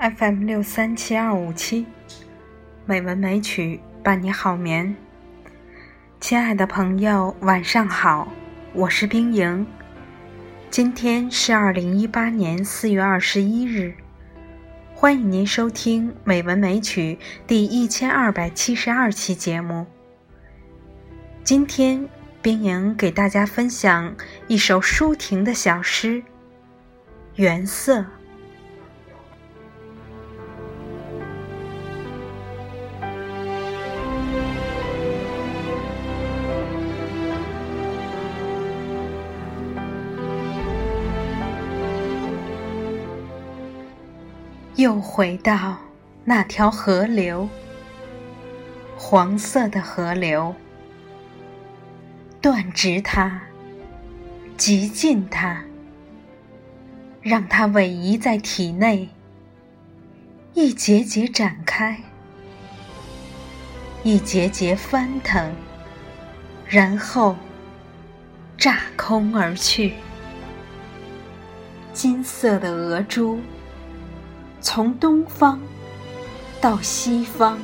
FM 六三七二五七，美文美曲伴你好眠。亲爱的朋友，晚上好，我是冰莹。今天是二零一八年四月二十一日，欢迎您收听《美文美曲》第一千二百七十二期节目。今天，冰莹给大家分享一首舒婷的小诗《原色》。又回到那条河流，黄色的河流，断直它，极尽它，让它逶迤在体内，一节节展开，一节节翻腾，然后炸空而去。金色的额珠。从东方到西方，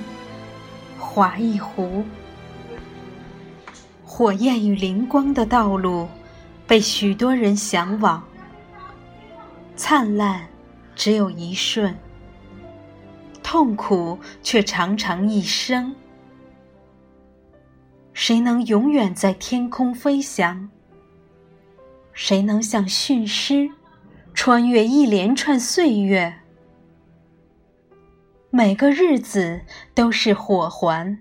划一弧，火焰与灵光的道路，被许多人向往。灿烂只有一瞬，痛苦却常常一生。谁能永远在天空飞翔？谁能像驯狮，穿越一连串岁月？每个日子都是火环，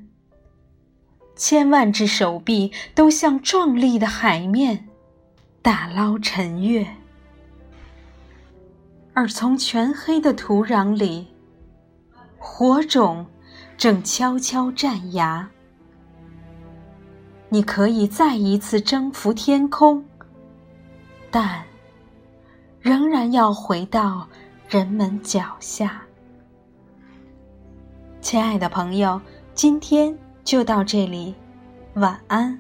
千万只手臂都像壮丽的海面，打捞沉月。而从全黑的土壤里，火种正悄悄绽芽。你可以再一次征服天空，但仍然要回到人们脚下。亲爱的朋友，今天就到这里，晚安。